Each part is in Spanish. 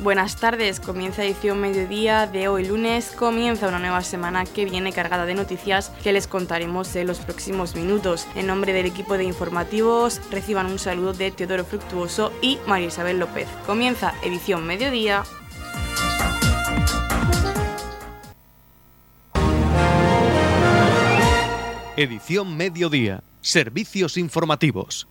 Buenas tardes, comienza edición mediodía de hoy lunes, comienza una nueva semana que viene cargada de noticias que les contaremos en los próximos minutos. En nombre del equipo de informativos, reciban un saludo de Teodoro Fructuoso y María Isabel López. Comienza edición mediodía. Edición mediodía. Servicios informativos.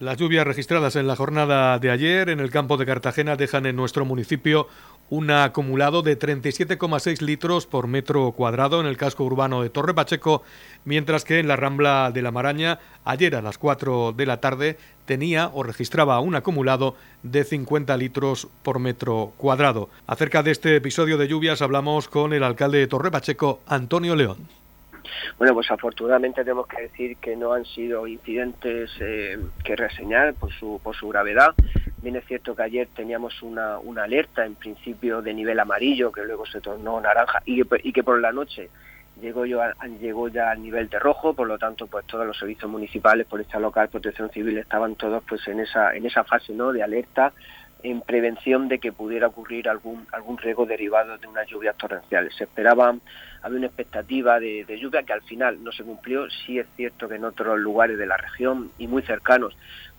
Las lluvias registradas en la jornada de ayer en el campo de Cartagena dejan en nuestro municipio un acumulado de 37,6 litros por metro cuadrado en el casco urbano de Torre Pacheco, mientras que en la Rambla de la Maraña, ayer a las 4 de la tarde, tenía o registraba un acumulado de 50 litros por metro cuadrado. Acerca de este episodio de lluvias hablamos con el alcalde de Torre Pacheco, Antonio León. Bueno, pues afortunadamente tenemos que decir que no han sido incidentes eh, que reseñar por su, por su gravedad. Bien es cierto que ayer teníamos una, una alerta en principio de nivel amarillo que luego se tornó naranja y que, y que por la noche llegó, yo llegó ya al nivel de rojo, por lo tanto pues todos los servicios municipales, Policía Local, Protección Civil estaban todos pues en esa, en esa fase ¿no? de alerta en prevención de que pudiera ocurrir algún algún riesgo derivado de unas lluvias torrenciales. Se esperaba, había una expectativa de, lluvia que al final no se cumplió. Sí es cierto que en otros lugares de la región y muy cercanos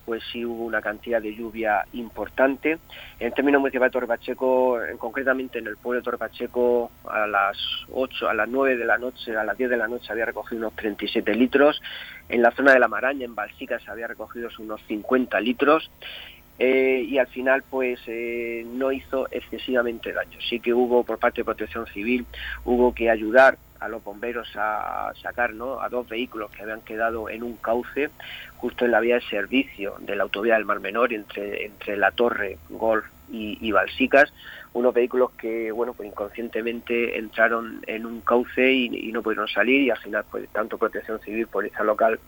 pues sí hubo una cantidad de lluvia importante. En términos municipal de Torrepacheco, concretamente en el pueblo de Torrepacheco, a las 8, a las 9 de la noche, a las 10 de la noche había recogido unos 37 litros. En la zona de la Maraña, en Balsica, se había recogido unos 50 litros. Eh, y al final pues eh, no hizo excesivamente daño. Sí que hubo por parte de Protección Civil, hubo que ayudar a los bomberos a sacar ¿no? a dos vehículos que habían quedado en un cauce justo en la vía de servicio de la autovía del Mar Menor entre, entre la Torre, Golf y, Balsicas, unos vehículos que bueno pues inconscientemente entraron en un cauce y, y, no pudieron salir y al final pues tanto Protección Civil, Policía Local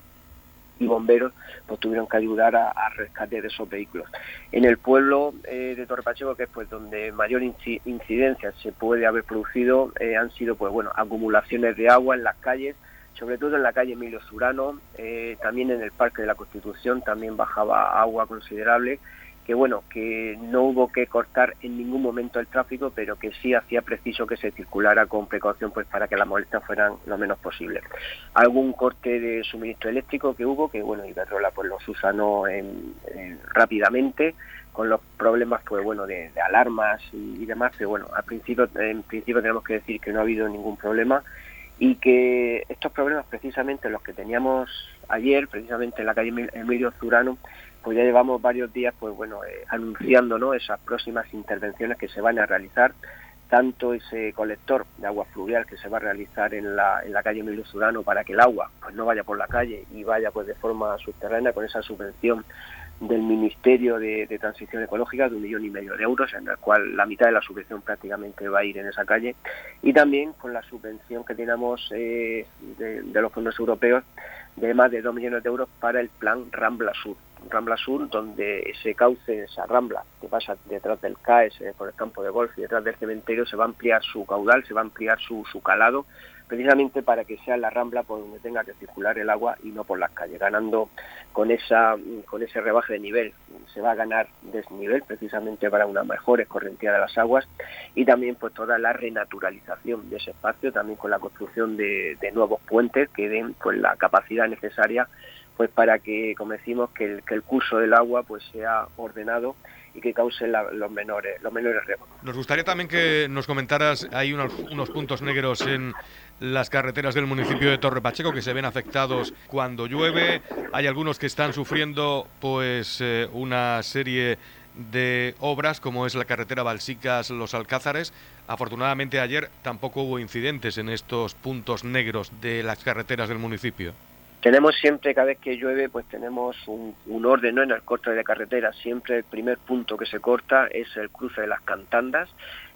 y bomberos pues tuvieron que ayudar a, a rescate de esos vehículos. En el pueblo eh, de Torre Pacheco, que es pues donde mayor incidencia se puede haber producido, eh, han sido pues bueno acumulaciones de agua en las calles, sobre todo en la calle Emilio Zurano, eh, también en el Parque de la Constitución también bajaba agua considerable que bueno, que no hubo que cortar en ningún momento el tráfico, pero que sí hacía preciso que se circulara con precaución pues para que las molestias fueran lo menos posible. Algún corte de suministro eléctrico que hubo, que bueno, Iberdrola pues lo susanó en, en, rápidamente, con los problemas pues bueno de, de alarmas y, y, demás, pero bueno, al principio, en principio tenemos que decir que no ha habido ningún problema y que estos problemas precisamente los que teníamos ayer, precisamente en la calle Emilio Zurano, pues ya llevamos varios días pues bueno eh, anunciando ¿no? esas próximas intervenciones que se van a realizar tanto ese colector de agua fluvial que se va a realizar en la, en la calle Emilio Sudano para que el agua pues no vaya por la calle y vaya pues de forma subterránea con esa subvención del Ministerio de, Transición Ecológica de un millón y medio de euros, en el cual la mitad de la subvención prácticamente va a ir en esa calle, y también con la subvención que tenemos eh, de los fondos europeos de más de dos millones de euros para el plan Rambla Sur. Rambla Sur, donde ese cauce, esa rambla que pasa detrás del CAES, eh, por el campo de golf y detrás del cementerio, se va a ampliar su caudal, se va a ampliar su, su calado, precisamente para que sea la rambla por donde tenga que circular el agua y no por las calles, ganando con esa con ese rebaje de nivel. Se va a ganar desnivel precisamente para una mejor escorrentía de las aguas y también pues toda la renaturalización de ese espacio, también con la construcción de, de nuevos puentes que den pues la capacidad necesaria pues para que, como decimos, que el, que el curso del agua pues sea ordenado y que cause la, los menores los menores riesgos. Nos gustaría también que nos comentaras, hay unos, puntos negros en las carreteras del municipio de Torre Pacheco que se ven afectados cuando llueve, hay algunos que están sufriendo pues eh, una serie de obras como es la carretera Balsicas Los Alcázares. Afortunadamente ayer tampoco hubo incidentes en estos puntos negros de las carreteras del municipio. Tenemos siempre, cada vez que llueve, pues tenemos un, orden en el corte de carretera. Siempre el primer punto que se corta es el cruce de las cantandas,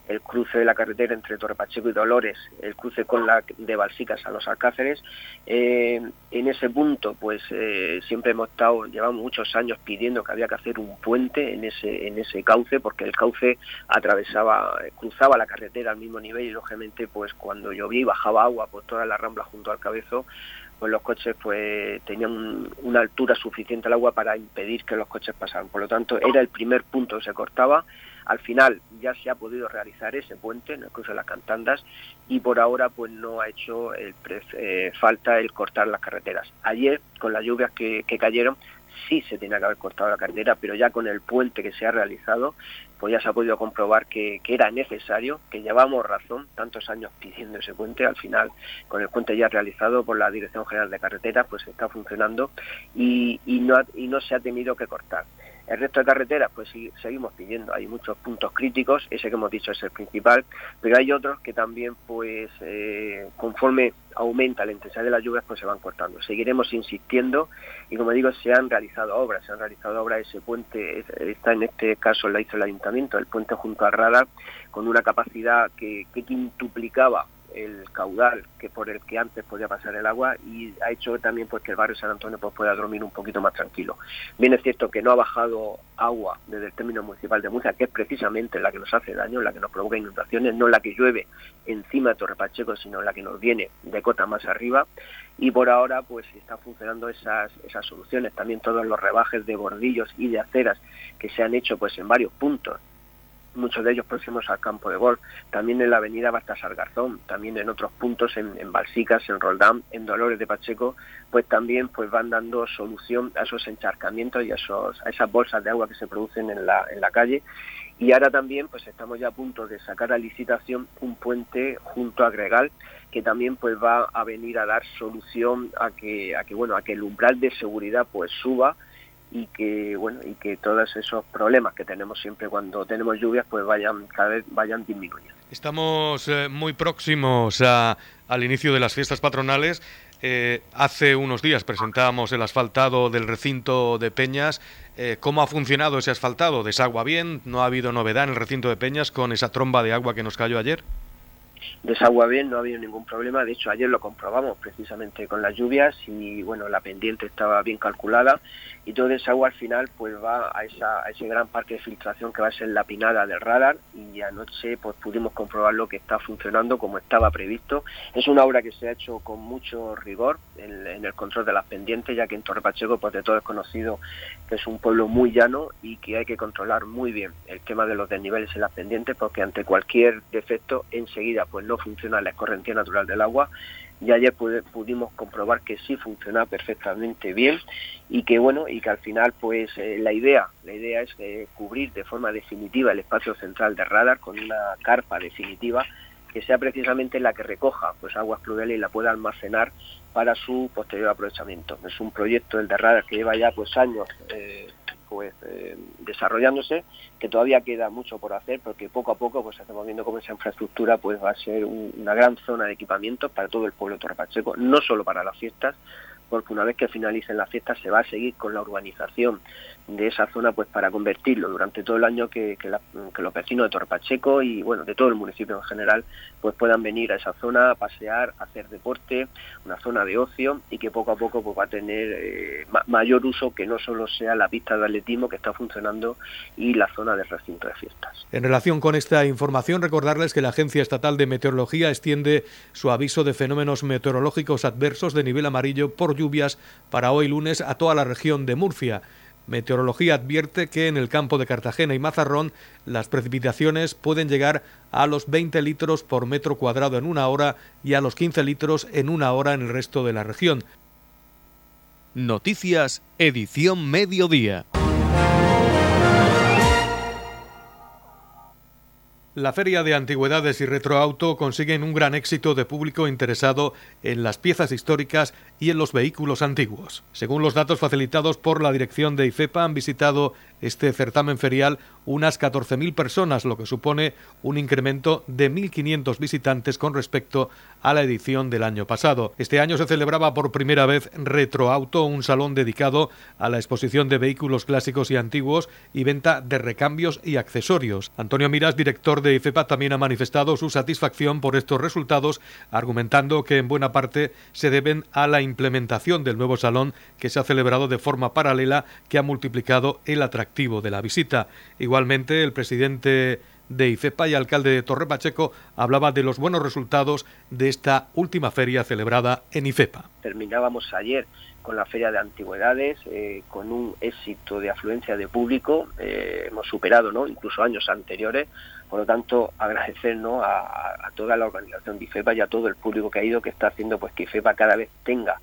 el cruce de la carretera entre Torrepacheco y Dolores, el cruce con la de Balsicas a los Alcáceres. Eh, en ese punto, pues eh, siempre hemos estado, llevamos muchos años pidiendo que había que hacer un puente en ese en ese cauce, porque el cauce atravesaba, cruzaba la carretera al mismo nivel y lógicamente, pues cuando llovía y bajaba agua por toda la rambla junto al cabezo, pues los coches pues tenían una altura suficiente al agua para impedir que los coches pasaran. Por lo tanto, era el primer punto que se cortaba Al final ya se ha podido realizar ese puente en el cruce de las Cantandas y por ahora pues no ha hecho eh, falta el cortar las carreteras. Ayer con las lluvias que cayeron sí se tenía que haber cortado la carretera, pero ya con el puente que se ha realizado, pues ya se ha podido comprobar que, era necesario, que llevamos razón, tantos años pidiendo ese puente, al final con el puente ya realizado por la Dirección General de Carreteras, pues está funcionando y, y, no, y no se ha tenido que cortar. El resto de carreteras, pues sí, seguimos pidiendo. Hay muchos puntos críticos, ese que hemos dicho es el principal, pero hay otros que también, pues, eh, conforme aumenta la intensidad de las lluvias, pues se van cortando. Seguiremos insistiendo y, como digo, se han realizado obras, se han realizado obras. Ese puente está en este caso la hizo el ayuntamiento, el puente junto al radar, con una capacidad que quintuplicaba el caudal que por el que antes podía pasar el agua y ha hecho también pues que el barrio San Antonio pues pueda dormir un poquito más tranquilo. Bien es cierto que no ha bajado agua desde el término municipal de Murcia, que es precisamente la que nos hace daño, la que nos provoca inundaciones, no la que llueve encima de Torre Pacheco, sino la que nos viene de cota más arriba y por ahora pues están funcionando esas esas soluciones, también todos los rebajes de bordillos y de aceras que se han hecho pues en varios puntos muchos de ellos próximos al campo de golf, también en la avenida Baltasar Garzón, también en otros puntos, en, Balsicas, en Roldán, en Dolores de Pacheco, pues también pues van dando solución a esos encharcamientos y a, esos, a esas bolsas de agua que se producen en la, en la calle. Y ahora también pues estamos ya a punto de sacar a licitación un puente junto a Gregal que también pues va a venir a dar solución a que a que bueno a que el umbral de seguridad pues suba y que bueno y que todos esos problemas que tenemos siempre cuando tenemos lluvias pues vayan cada vez vayan disminuyendo. Estamos eh, muy próximos a, al inicio de las fiestas patronales. Eh, hace unos días presentábamos el asfaltado del recinto de Peñas. Eh, ¿Cómo ha funcionado ese asfaltado? ¿Desagua bien? ¿No ha habido novedad en el recinto de Peñas con esa tromba de agua que nos cayó ayer? Desagua bien, no ha habido ningún problema. De hecho, ayer lo comprobamos precisamente con las lluvias y bueno, la pendiente estaba bien calculada y todo ese agua al final pues va a, esa, a ese gran parque de filtración que va a ser la pinada del radar y anoche pues pudimos comprobar lo que está funcionando como estaba previsto. Es una obra que se ha hecho con mucho rigor en, en el control de las pendientes, ya que en Torre Pacheco pues de todo es conocido que es un pueblo muy llano y que hay que controlar muy bien el tema de los desniveles en las pendientes porque ante cualquier defecto enseguida pues no funciona la escorrentía natural del agua. Y ayer pudimos comprobar que sí funciona perfectamente bien y que bueno y que al final pues eh, la idea la idea es eh, cubrir de forma definitiva el espacio central de radar con una carpa definitiva que sea precisamente la que recoja pues aguas pluviales y la pueda almacenar para su posterior aprovechamiento. Es un proyecto el de radar que lleva ya pues años eh, pues eh, desarrollándose, que todavía queda mucho por hacer, porque poco a poco pues estamos viendo cómo esa infraestructura pues va a ser una gran zona de equipamiento para todo el pueblo de Torre Pacheco, no solo para las fiestas, porque una vez que finalicen las fiestas se va a seguir con la urbanización de esa zona pues para convertirlo durante todo el año que, que, los vecinos de Torpacheco y bueno de todo el municipio en general pues puedan venir a esa zona a pasear, a hacer deporte, una zona de ocio y que poco a poco pues va a tener eh, mayor uso que no solo sea la pista de atletismo que está funcionando y la zona de recinto de fiestas. En relación con esta información recordarles que la Agencia Estatal de Meteorología extiende su aviso de fenómenos meteorológicos adversos de nivel amarillo por lluvias para hoy lunes a toda la región de Murcia. Meteorología advierte que en el campo de Cartagena y Mazarrón las precipitaciones pueden llegar a los 20 litros por metro cuadrado en una hora y a los 15 litros en una hora en el resto de la región. Noticias, edición mediodía. La Feria de Antigüedades y Retroauto consiguen un gran éxito de público interesado en las piezas históricas y en los vehículos antiguos. Según los datos facilitados por la dirección de IFEPA, han visitado este certamen ferial unas 14.000 personas, lo que supone un incremento de 1.500 visitantes con respecto a la edición del año pasado. Este año se celebraba por primera vez Retroauto, un salón dedicado a la exposición de vehículos clásicos y antiguos y venta de recambios y accesorios. Antonio Miras, director de IFEPA, también ha manifestado su satisfacción por estos resultados, argumentando que en buena parte se deben a la implementación del nuevo salón que se ha celebrado de forma paralela que ha multiplicado el atractivo de la visita. Igualmente, el presidente de IFEPA y alcalde de Torre Pacheco hablaba de los buenos resultados de esta última feria celebrada en IFEPA. Terminábamos ayer con la Feria de Antigüedades, eh, con un éxito de afluencia de público, eh, hemos superado ¿no? incluso años anteriores, por lo tanto agradecernos a, a, toda la organización de IFEPA y a todo el público que ha ido, que está haciendo pues que IFEPA cada vez tenga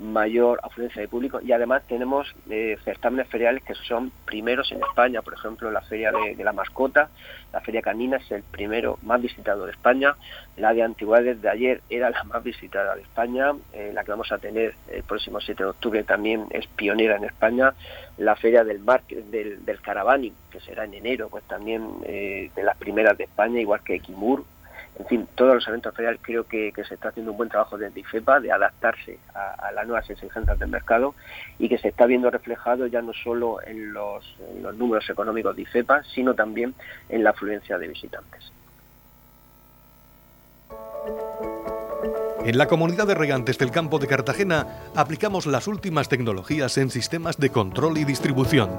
mayor afluencia de público. Y además tenemos eh, certámenes feriales que son primeros en España, por ejemplo la Feria de, la Mascota, la Feria Canina es el primero más visitado de España, la de Antigüedades de ayer era la más visitada de España, eh, la que vamos a tener el próximo 7 de octubre también es pionera en España, la Feria del Mar, del, del Caravani, que será en enero, pues también eh, de las primeras de España, igual que Kimur, en fin, todos los eventos feriales creo que, se está haciendo un buen trabajo desde IFEPA de adaptarse a, las nuevas exigencias del mercado y que se está viendo reflejado ya no solo en los, números económicos de IFEPA, sino también en la afluencia de visitantes. En la comunidad de regantes del campo de Cartagena aplicamos las últimas tecnologías en sistemas de control y distribución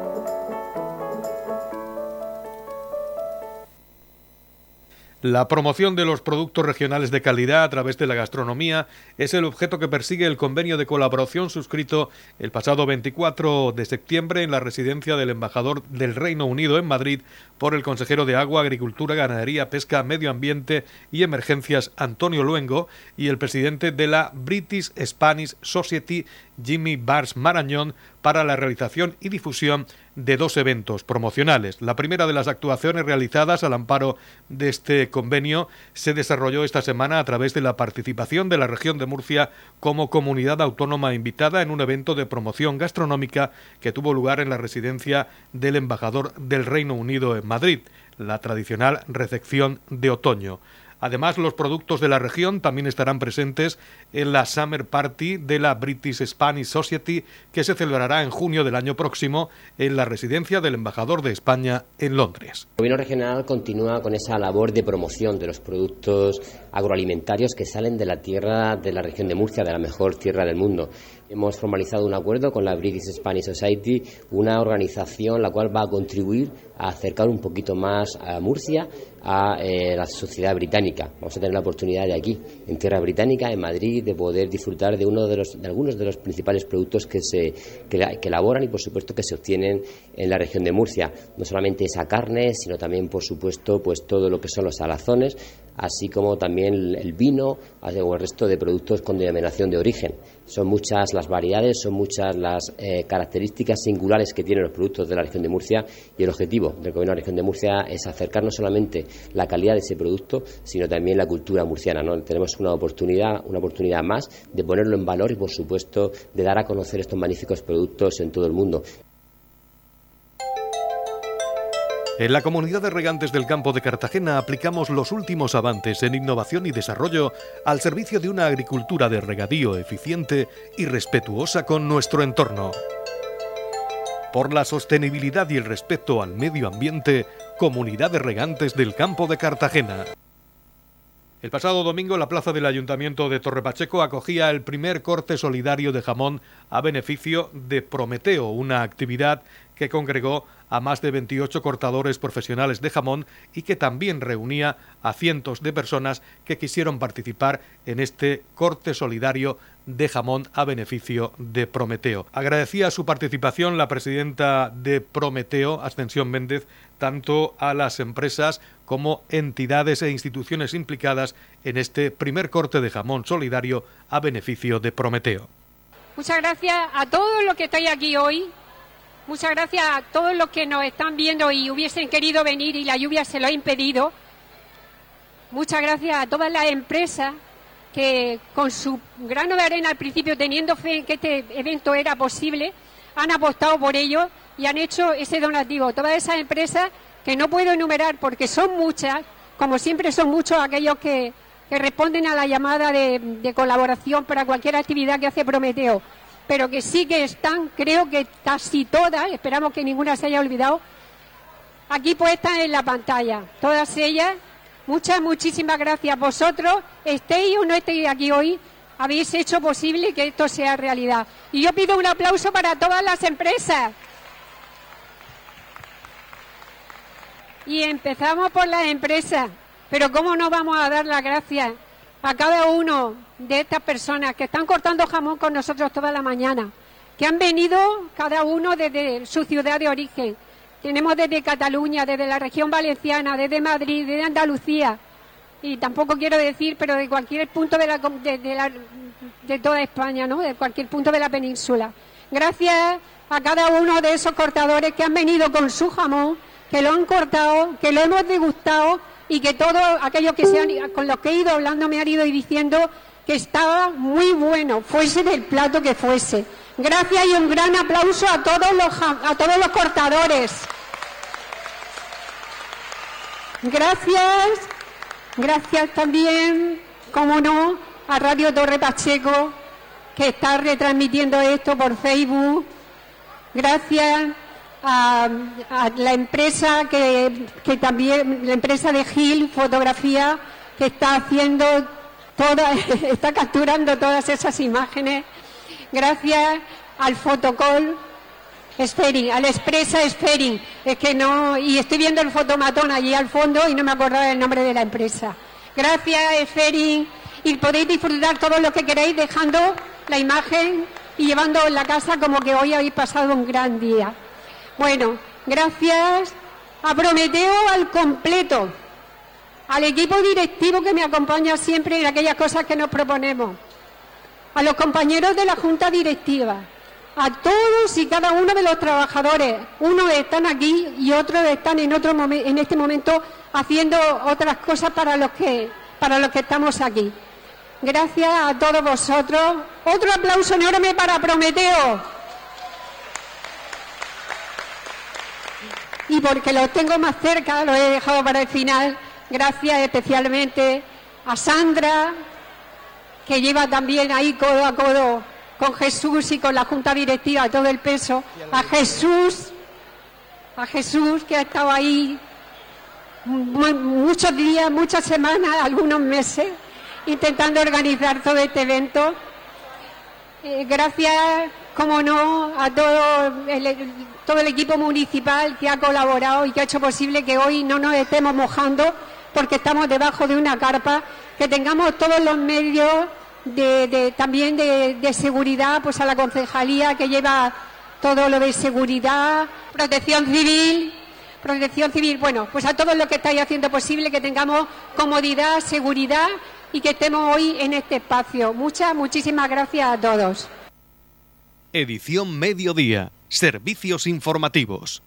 La promoción de los productos regionales de calidad a través de la gastronomía es el objeto que persigue el convenio de colaboración suscrito el pasado 24 de septiembre en la residencia del embajador del Reino Unido en Madrid por el consejero de Agua, Agricultura, Ganadería, Pesca, Medio Ambiente y Emergencias Antonio Luengo y el presidente de la British Spanish Society Jimmy Bars Marañón para la realización y difusión de dos eventos promocionales. La primera de las actuaciones realizadas al amparo de este convenio se desarrolló esta semana a través de la participación de la región de Murcia como comunidad autónoma invitada en un evento de promoción gastronómica que tuvo lugar en la residencia del embajador del Reino Unido en Madrid, la tradicional recepción de otoño. Además, los productos de la región también estarán presentes en la Summer Party de la British Spanish Society, que se celebrará en junio del año próximo en la residencia del embajador de España en Londres. El gobierno regional continúa con esa labor de promoción de los productos agroalimentarios que salen de la tierra de la región de Murcia, de la mejor tierra del mundo. Hemos formalizado un acuerdo con la British Spanish Society, una organización la cual va a contribuir a acercar un poquito más a Murcia a eh, la sociedad británica. Vamos a tener la oportunidad de aquí, en tierra británica, en Madrid, de poder disfrutar de uno de los de algunos de los principales productos que se que, elaboran y por supuesto que se obtienen en la región de Murcia. No solamente esa carne, sino también por supuesto pues todo lo que son los salazones, así como también el vino o el resto de productos con denominación de origen. Son muchas las variedades, son muchas las eh, características singulares que tienen los productos de la región de Murcia y el objetivo del Gobierno de la región de Murcia es acercar no solamente la calidad de ese producto, sino también la cultura murciana. ¿no? Tenemos una oportunidad, una oportunidad más de ponerlo en valor y, por supuesto, de dar a conocer estos magníficos productos en todo el mundo. En la comunidad de regantes del campo de Cartagena aplicamos los últimos avances en innovación y desarrollo al servicio de una agricultura de regadío eficiente y respetuosa con nuestro entorno. Por la sostenibilidad y el respeto al medio ambiente, Comunidad de Regantes del Campo de Cartagena. El pasado domingo la plaza del Ayuntamiento de Torrepacheco acogía el primer corte solidario de jamón a beneficio de Prometeo, una actividad que congregó a más de 28 cortadores profesionales de jamón y que también reunía a cientos de personas que quisieron participar en este corte solidario de jamón a beneficio de Prometeo. Agradecía su participación la presidenta de Prometeo, Ascensión Méndez, tanto a las empresas como entidades e instituciones implicadas en este primer corte de jamón solidario a beneficio de Prometeo. Muchas gracias a todos los que estáis aquí hoy, Muchas gracias a todos los que nos están viendo y hubiesen querido venir y la lluvia se lo ha impedido. Muchas gracias a todas las empresas que con su grano de arena al principio, teniendo fe en que este evento era posible, han apostado por ello y han hecho ese donativo. Todas esas empresas que no puedo enumerar porque son muchas, como siempre son muchos aquellos que, responden a la llamada de, de colaboración para cualquier actividad que hace Prometeo pero que sí que están, creo que casi todas, esperamos que ninguna se haya olvidado, aquí puestas en la pantalla. Todas ellas, Muchas, muchísimas gracias. Vosotros, estéis o no estéis aquí hoy, habéis hecho posible que esto sea realidad. Y yo pido un aplauso para todas las empresas. Y empezamos por las empresas. Pero ¿cómo no vamos a dar las gracias a cada uno de estas personas que están cortando jamón con nosotros toda la mañana? Que han venido cada uno desde su ciudad de origen. Tenemos desde Cataluña, desde la región valenciana, desde Madrid, desde Andalucía. Y tampoco quiero decir, pero de cualquier punto de, la, de, toda España, ¿no? De cualquier punto de la península. Gracias a cada uno de esos cortadores que han venido con su jamón que lo han cortado, que lo hemos degustado y que todos aquellos que se han, con los que he ido hablando me han ido diciendo que estaba muy bueno, fuese del plato que fuese. Gracias y un gran aplauso a todos los, a todos los cortadores. Gracias, gracias también, como no, a Radio Torre Pacheco, que está retransmitiendo esto por Facebook. Gracias a, la empresa que, también, la empresa de Gil Fotografía, que está haciendo toda, está capturando todas esas imágenes. Gracias al fotocall Sferin, al Expresa Sferin, es que no, y estoy viendo el fotomatón allí al fondo y no me acordaba del nombre de la empresa. Gracias, Sferin, y podéis disfrutar todo lo que queréis dejando la imagen y llevando en la casa como que hoy habéis pasado un gran día. Bueno, gracias a Prometeo al completo, al equipo directivo que me acompaña siempre en aquellas cosas que nos proponemos, a los compañeros de la Junta Directiva, a todos y cada uno de los trabajadores. Unos están aquí y otros están en, otro en este momento haciendo otras cosas para los, que, para los que estamos aquí. Gracias a todos vosotros. Otro aplauso enorme para Prometeo. Y porque los tengo más cerca, lo he dejado para el final, gracias especialmente a Sandra, que lleva también ahí codo a codo con Jesús y con la Junta Directiva todo el peso, a Jesús, a Jesús que ha estado ahí muchos días, muchas semanas, algunos meses, intentando organizar todo este evento. Eh, gracias como no, a todo el, todo el equipo municipal que ha colaborado y que ha hecho posible que hoy no nos estemos mojando porque estamos debajo de una carpa, que tengamos todos los medios también de, de, seguridad, pues a la concejalía que lleva todo lo de seguridad, protección civil, protección civil, bueno, pues a todos los que estáis haciendo posible que tengamos comodidad, seguridad y que estemos hoy en este espacio. Muchas, muchísimas gracias a todos. Edición Mediodía. Servicios informativos.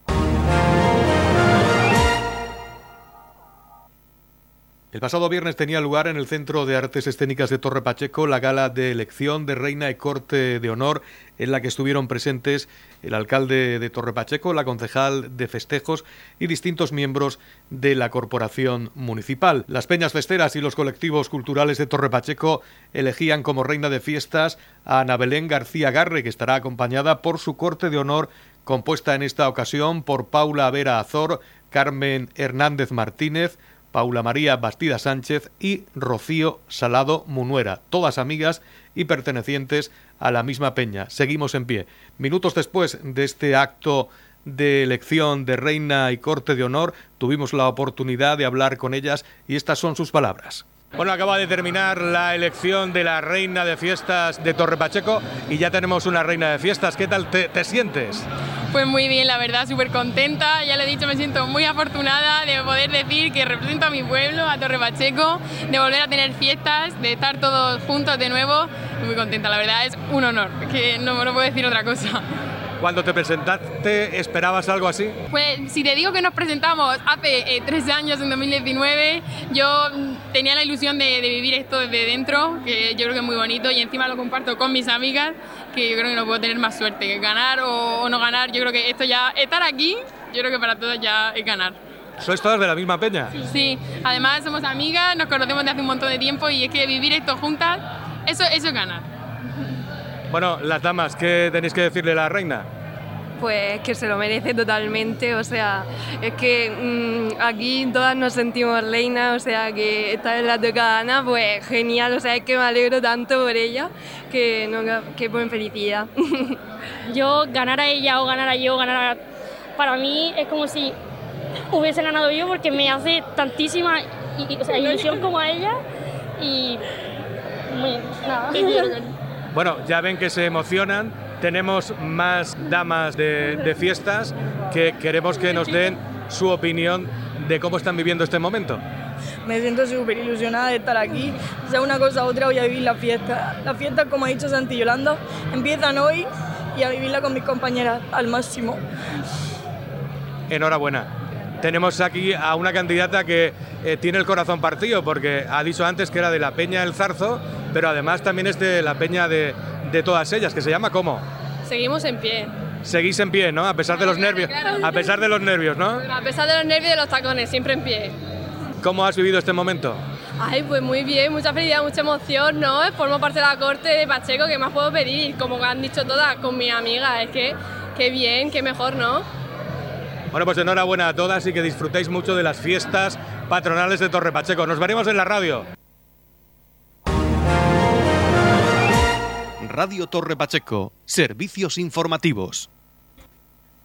El pasado viernes tenía lugar en el Centro de Artes Escénicas de Torre Pacheco la gala de elección de Reina y Corte de Honor, en la que estuvieron presentes el alcalde de Torre Pacheco, la concejal de festejos y distintos miembros de la corporación municipal. Las peñas festeras y los colectivos culturales de Torre Pacheco elegían como reina de fiestas a Ana Belén García Garre, que estará acompañada por su Corte de Honor, compuesta en esta ocasión por Paula Vera Azor, Carmen Hernández Martínez, Paula María Bastida Sánchez y Rocío Salado Munuera, todas amigas y pertenecientes a la misma peña. Seguimos en pie. Minutos después de este acto de elección de reina y corte de honor, tuvimos la oportunidad de hablar con ellas y estas son sus palabras. Bueno, acaba de terminar la elección de la reina de fiestas de Torre Pacheco y ya tenemos una reina de fiestas. ¿Qué tal te, te sientes? Pues muy bien, la verdad, súper contenta. Ya le he dicho, me siento muy afortunada de poder decir que represento a mi pueblo, a Torre Pacheco, de volver a tener fiestas, de estar todos juntos de nuevo. Muy contenta, la verdad, es un honor, que no, no puedo decir otra cosa. Cuando te presentaste, ¿esperabas algo así? Pues si te digo que nos presentamos hace eh, tres años, en 2019, yo tenía la ilusión de, vivir esto desde dentro, que yo creo que es muy bonito y encima lo comparto con mis amigas, que yo creo que no puedo tener más suerte, que ganar o, no ganar, yo creo que esto ya, estar aquí, yo creo que para todos ya es ganar. ¿Sois todas de la misma peña? Sí, además somos amigas, nos conocemos de hace un montón de tiempo y es que vivir esto juntas, eso, eso es ganar. Bueno, las damas, ¿qué tenéis que decirle a la reina? Pues que se lo merece totalmente, o sea, es que mm, aquí todas nos sentimos reinas, o sea, que esta vez la toca Ana, pues genial, o sea, es que me alegro tanto por ella, que, no, que buen felicidad. yo, ganar a ella o ganar a yo, ganar a... Para mí es como si hubiese ganado yo porque me hace tantísima ilusión como a ella y... nada. Bueno, ya ven que se emocionan tenemos más damas de, fiestas que queremos que nos den su opinión de cómo están viviendo este momento. Me siento súper ilusionada de estar aquí. Sea una cosa u otra, voy a vivir la fiesta. La fiesta, como ha dicho Santi Yolanda, empiezan hoy y a vivirla con mis compañeras al máximo. Enhorabuena. Tenemos aquí a una candidata que eh, tiene el corazón partido porque ha dicho antes que era de la Peña del Zarzo, pero además también es de la Peña de, de todas ellas, que se llama ¿cómo? Seguimos en pie. Seguís en pie, ¿no? A pesar de los nervios. A pesar de los nervios, ¿no? A pesar de los nervios y de los tacones, siempre en pie. ¿Cómo has vivido este momento? Ay, pues muy bien, mucha felicidad, mucha emoción, ¿no? Formo parte de la corte de Pacheco, ¿qué más puedo pedir? Como han dicho todas, con mi amiga, es que qué bien, qué mejor, ¿no? Bueno, pues enhorabuena a todas y que disfrutéis mucho de las fiestas patronales de Torre Pacheco. Nos veremos en la radio. Radio Torre Pacheco, servicios informativos.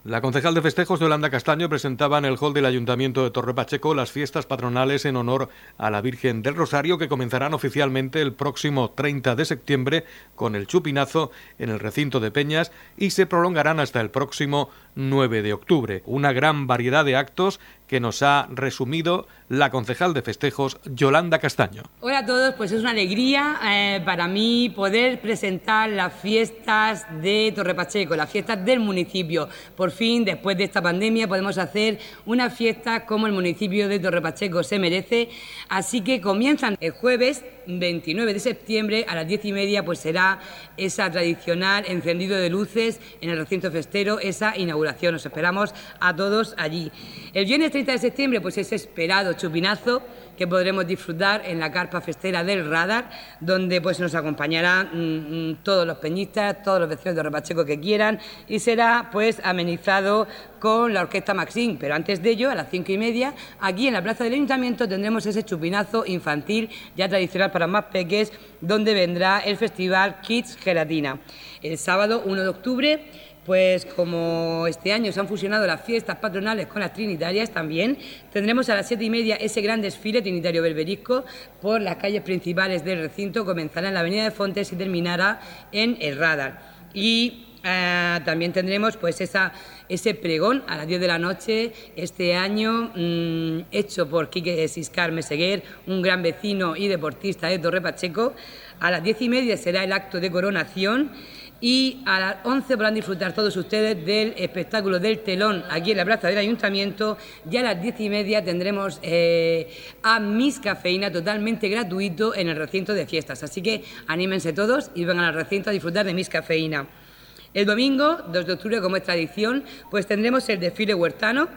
La concejal de festejos de Holanda Castaño presentaba en el hall del Ayuntamiento de Torre Pacheco las fiestas patronales en honor a la Virgen del Rosario que comenzarán oficialmente el próximo 30 de septiembre con el chupinazo en el recinto de Peñas y se prolongarán hasta el próximo 9 de octubre. Una gran variedad de actos que nos ha resumido la concejal de festejos, Yolanda Castaño. Hola a todos, pues es una alegría eh, para mí poder presentar las fiestas de Torre Pacheco, las fiestas del municipio. Por fin, después de esta pandemia, podemos hacer una fiesta como el municipio de Torre Pacheco se merece. Así que comienzan el jueves 29 de septiembre a las 10 y media, pues será esa tradicional encendido de luces en el recinto festero, esa inauguración. Os esperamos a todos allí. El viernes 30 de septiembre, pues es esperado chupinazo que podremos disfrutar en la carpa festera del Radar, donde pues nos acompañarán mm, mm, todos los peñistas, todos los vecinos de Repacheco que quieran y será pues amenizado con la orquesta Maxim. Pero antes de ello, a las cinco y media, aquí en la Plaza del Ayuntamiento tendremos ese chupinazo infantil ya tradicional para más peques, donde vendrá el festival Kids Gelatina. El sábado 1 de octubre pues como este año se han fusionado las fiestas patronales con las trinitarias también, tendremos a las siete y media ese gran desfile trinitario berberisco por las calles principales del recinto, comenzará en la Avenida de Fontes y terminará en el Radar. Y eh, también tendremos pues esa, ese pregón a las 10 de la noche este año mm, hecho por Quique Siscar Meseguer, un gran vecino y deportista de Torre Pacheco. A las diez y media será el acto de coronación y a las 11 podrán disfrutar todos ustedes del espectáculo del telón aquí en la plaza del ayuntamiento y a las 10 y media tendremos eh, a Miss Cafeína totalmente gratuito en el recinto de fiestas. Así que anímense todos y vengan al recinto a disfrutar de Miss Cafeína. El domingo, 2 de octubre, como es tradición, pues tendremos el desfile huertano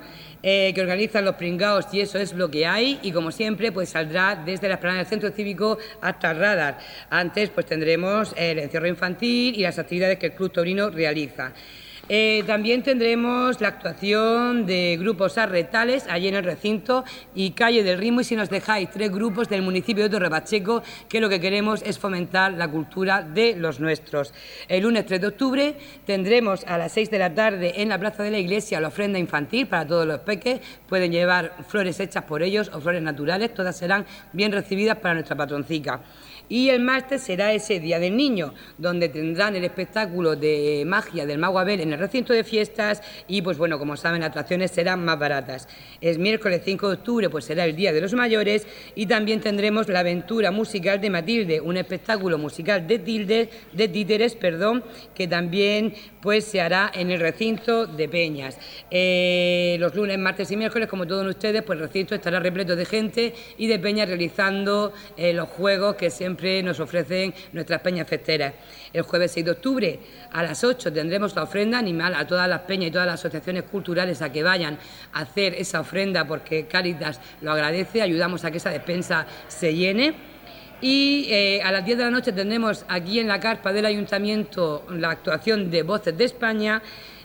eh, que organizan los pringaos y eso es lo que hay y como siempre pues saldrá desde la esplanada del centro cívico hasta radar. Antes pues tendremos el encierro infantil y las actividades que el Club Torino realiza. Eh, también tendremos la actuación de grupos arretales allí en el recinto y Calle del Ritmo y si nos dejáis tres grupos del municipio de Torrepacheco que lo que queremos es fomentar la cultura de los nuestros. El lunes 3 de octubre tendremos a las 6 de la tarde en la plaza de la iglesia la ofrenda infantil para todos los peques. Pueden llevar flores hechas por ellos o flores naturales, todas serán bien recibidas para nuestra patroncica. Y el martes será ese Día del Niño, donde tendrán el espectáculo de magia del Mago Abel en el recinto de fiestas y, pues bueno, como saben, atracciones serán más baratas. Es miércoles 5 de octubre, pues será el Día de los Mayores y también tendremos la aventura musical de Matilde, un espectáculo musical de, tilde, de títeres, perdón, que también pues se hará en el recinto de Peñas. Eh, los lunes, martes y miércoles, como todos ustedes, pues el recinto estará repleto de gente y de Peñas realizando eh, los juegos que siempre nos ofrecen nuestras peñas festeras. El jueves 6 de octubre a las 8 tendremos la ofrenda animal a todas las peñas y todas las asociaciones culturales a que vayan a hacer esa ofrenda porque Cáritas lo agradece, ayudamos a que esa despensa se llene. Y eh, a las 10 de la noche tendremos aquí en la carpa del ayuntamiento la actuación de Voces de España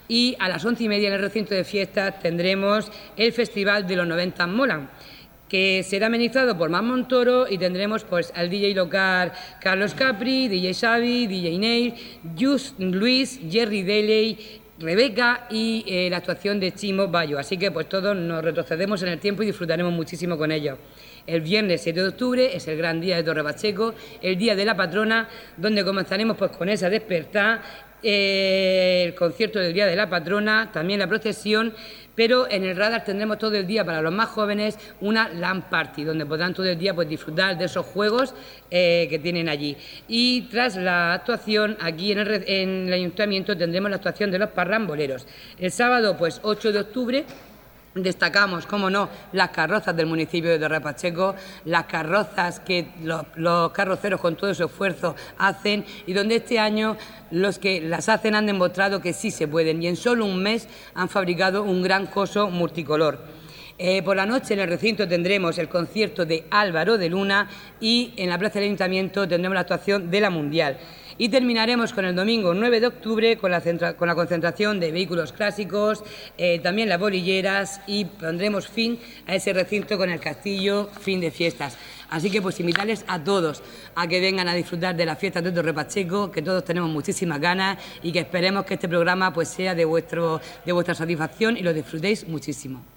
y a las once y media en el recinto de fiestas tendremos el Festival de los 90 Molan que será amenizado por Más Montoro y tendremos pues al DJ local Carlos Capri, DJ Xavi, DJ Neil, Just Luis, Jerry Daley, Rebeca y eh, la actuación de Chimo Bayo. Así que pues todos nos retrocedemos en el tiempo y disfrutaremos muchísimo con ellos. El viernes 7 de octubre es el gran día de Torre Pacheco, el día de la patrona, donde comenzaremos pues con esa despertar, el concierto del día de la patrona, también la procesión, pero en el radar tendremos todo el día para los más jóvenes una LAN party, donde podrán todo el día pues, disfrutar de esos juegos eh, que tienen allí. Y tras la actuación, aquí en el, en el ayuntamiento tendremos la actuación de los parramboleros. El sábado, pues 8 de octubre, Destacamos, como no, las carrozas del municipio de Torre Pacheco, las carrozas que los, carroceros con todo su esfuerzo hacen y donde este año los que las hacen han demostrado que sí se pueden y en solo un mes han fabricado un gran coso multicolor. Eh, por la noche en el recinto tendremos el concierto de Álvaro de Luna y en la Plaza del Ayuntamiento tendremos la actuación de la Mundial. Y terminaremos con el domingo 9 de octubre con la, con la concentración de vehículos clásicos, eh, también las bolilleras y pondremos fin a ese recinto con el castillo fin de fiestas. Así que pues invitarles a todos a que vengan a disfrutar de las fiestas de Torre Pacheco, que todos tenemos muchísimas ganas y que esperemos que este programa pues sea de, vuestro, de vuestra satisfacción y lo disfrutéis muchísimo.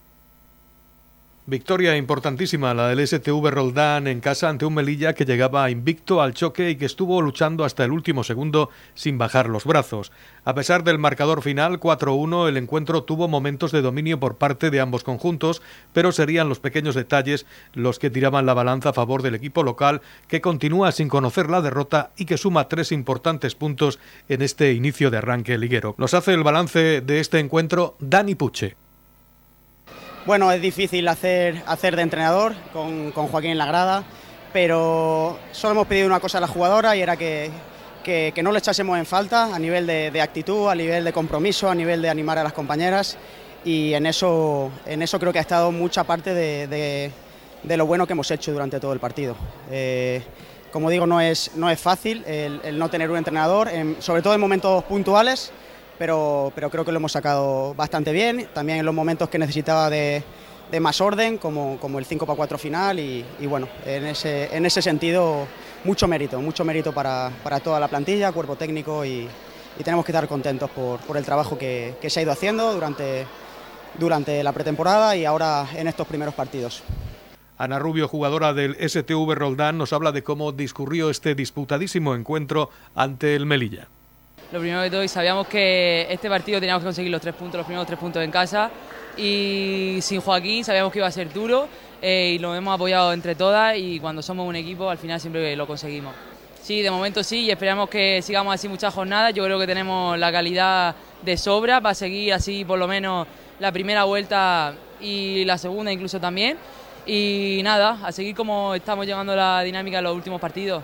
Victoria importantísima la del STV Roldán en casa ante un Melilla que llegaba invicto al choque y que estuvo luchando hasta el último segundo sin bajar los brazos. A pesar del marcador final 4-1, el encuentro tuvo momentos de dominio por parte de ambos conjuntos, pero serían los pequeños detalles los que tiraban la balanza a favor del equipo local que continúa sin conocer la derrota y que suma tres importantes puntos en este inicio de arranque liguero. Nos hace el balance de este encuentro Dani Puche. Bueno, es difícil hacer, hacer de entrenador con, Joaquín en la grada, pero solo hemos pedido una cosa a la jugadora y era que, no le echásemos en falta a nivel de, actitud, a nivel de compromiso, a nivel de animar a las compañeras y en eso, en eso creo que ha estado mucha parte de, lo bueno que hemos hecho durante todo el partido. Eh, como digo, no es, no es fácil el, no tener un entrenador, sobre todo en momentos puntuales pero, creo que lo hemos sacado bastante bien, también en los momentos que necesitaba de, más orden, como, el 5 para 4 final, y, bueno, en ese, sentido, mucho mérito, mucho mérito para, toda la plantilla, cuerpo técnico, y, tenemos que estar contentos por, el trabajo que, se ha ido haciendo durante, durante la pretemporada y ahora en estos primeros partidos. Ana Rubio, jugadora del STV Roldán, nos habla de cómo discurrió este disputadísimo encuentro ante el Melilla lo primero de todo, y sabíamos que este partido teníamos que conseguir los tres puntos, los primeros tres puntos en casa. Y sin Joaquín sabíamos que iba a ser duro eh, y lo hemos apoyado entre todas y cuando somos un equipo al final siempre lo conseguimos. Sí, de momento sí y esperamos que sigamos así muchas jornadas. Yo creo que tenemos la calidad de sobra para seguir así por lo menos la primera vuelta y la segunda incluso también. Y nada, a seguir como estamos llegando la dinámica de los últimos partidos.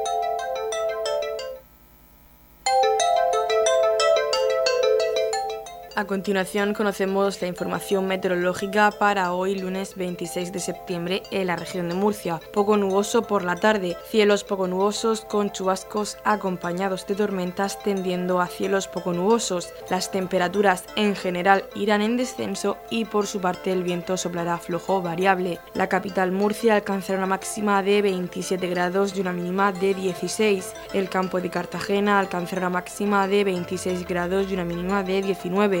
A continuación conocemos la información meteorológica para hoy lunes 26 de septiembre en la región de Murcia. Poco nuboso por la tarde, cielos poco nubosos con chubascos acompañados de tormentas tendiendo a cielos poco nubosos. Las temperaturas en general irán en descenso y por su parte el viento soplará flojo variable. La capital Murcia alcanzará una máxima de 27 grados y una mínima de 16. El campo de Cartagena alcanzará una máxima de 26 grados y una mínima de 19